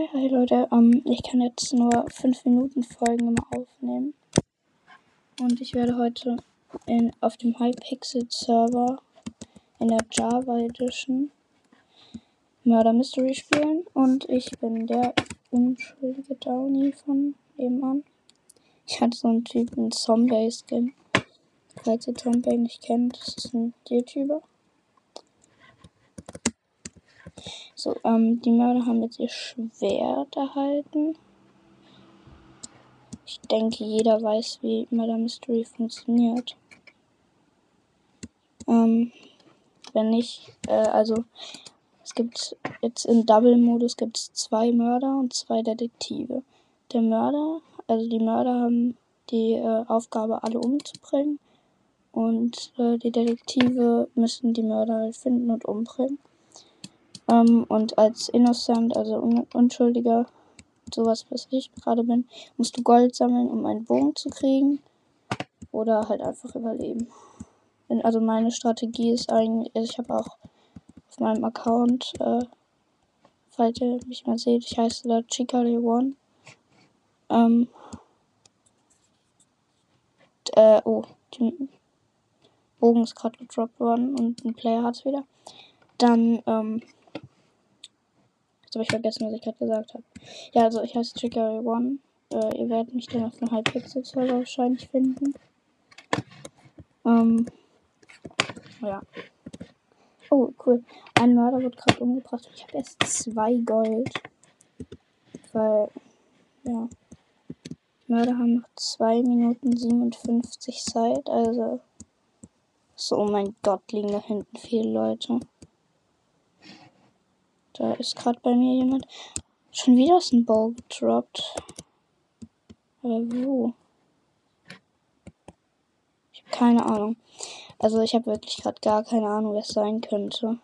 Hi, hi Leute. Ähm, ich kann jetzt nur 5 Minuten Folgen immer aufnehmen. Und ich werde heute in, auf dem Hypixel Server in der Java Edition Murder Mystery spielen. Und ich bin der unschuldige Downy von nebenan. Ich hatte so einen Typen Zombie-Skin. Falls ihr Zombie nicht kennt, das ist ein YouTuber. So, ähm, die Mörder haben jetzt ihr Schwert erhalten. Ich denke, jeder weiß, wie Murder Mystery funktioniert. Ähm, wenn nicht, äh, also es gibt jetzt im Double-Modus gibt es zwei Mörder und zwei Detektive. Der Mörder, also die Mörder haben die äh, Aufgabe, alle umzubringen. Und äh, die Detektive müssen die Mörder finden und umbringen. Ähm, und als Innocent, also un Unschuldiger, sowas, was ich gerade bin, musst du Gold sammeln, um einen Bogen zu kriegen. Oder halt einfach überleben. Also meine Strategie ist eigentlich, also ich habe auch auf meinem Account, äh, falls ihr mich mal seht, ich heiße da Chikale One. Ähm, äh, oh, die Bogen ist gerade gedroppt worden und ein Player hat es wieder. Dann, ähm, Jetzt habe ich vergessen, was ich gerade gesagt habe. Ja, also ich heiße Trigger One. Äh, ihr werdet mich dann auf dem Hypixel-Server wahrscheinlich finden. Ähm, ja. Oh, cool. Ein Mörder wird gerade umgebracht. Ich habe erst zwei Gold. Weil, ja. Mörder haben noch 2 Minuten 57 Zeit. Also. So, oh mein Gott, liegen da hinten viele Leute. Da ist gerade bei mir jemand. Schon wieder ist ein Bow gedroppt. Aber wo? Ich habe keine Ahnung. Also ich habe wirklich gerade gar keine Ahnung, wer es sein könnte.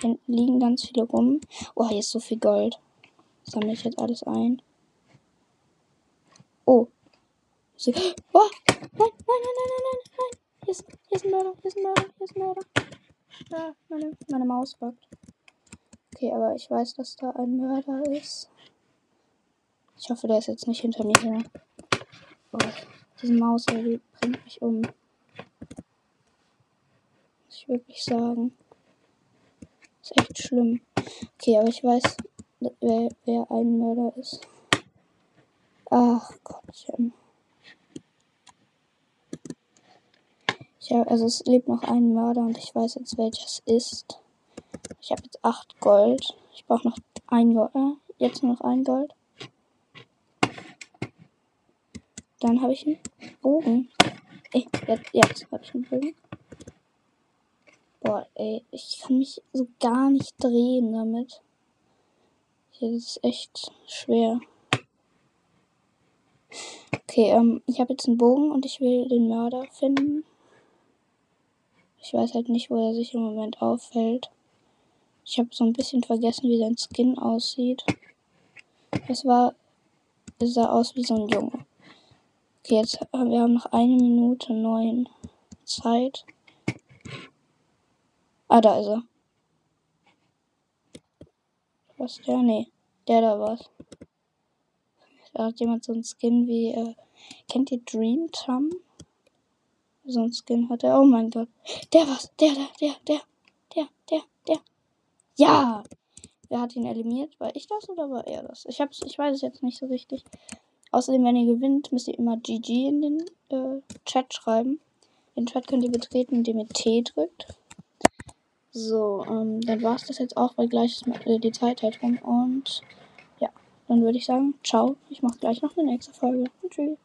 Hinten liegen ganz viele rum. Oh, hier ist so viel Gold. Sammle ich jetzt alles ein. Oh. Oh, nein, nein, nein, nein, nein, nein, nein. Hier ist, hier ist ein Mörder, hier ist ein Mörder, hier ist ein Mörder. Ja, meine, meine Maus backt. Okay, aber ich weiß, dass da ein Mörder ist. Ich hoffe, der ist jetzt nicht hinter mir her. Oh, diese Maus, die bringt mich um. Muss ich wirklich sagen. Ist echt schlimm. Okay, aber ich weiß, wer, wer ein Mörder ist. Ach Gottchen. Ich hab, also es lebt noch ein Mörder und ich weiß jetzt, welches ist. Ich habe jetzt 8 Gold. Ich brauche noch ein Gold. Äh, jetzt noch ein Gold. Dann habe ich einen Bogen. Ey, jetzt, jetzt habe ich einen Bogen. Boah, ey, ich kann mich so gar nicht drehen damit. Hier ist echt schwer. Okay, ähm, ich habe jetzt einen Bogen und ich will den Mörder finden. Ich weiß halt nicht, wo er sich im Moment auffällt. Ich habe so ein bisschen vergessen, wie sein Skin aussieht. Es war, es sah aus wie so ein Junge. Okay, jetzt haben wir haben noch eine Minute neun Zeit. Ah, da ist er. Was der? Nee, der da war's. Da hat jemand so ein Skin wie, äh, kennt ihr Dream Tom? So ein Skin hat er. Oh mein Gott. Der war's. Der, der, der, der, der, der, der. Ja! Wer hat ihn eliminiert? War ich das oder war er das? Ich, hab's, ich weiß es jetzt nicht so richtig. Außerdem, wenn ihr gewinnt, müsst ihr immer GG in den äh, Chat schreiben. Den Chat könnt ihr betreten, indem ihr T drückt. So, ähm, dann war es das jetzt auch, weil gleich ist äh, die Zeit halt rum. Und ja, dann würde ich sagen, ciao. Ich mache gleich noch eine nächste Folge. Und tschüss.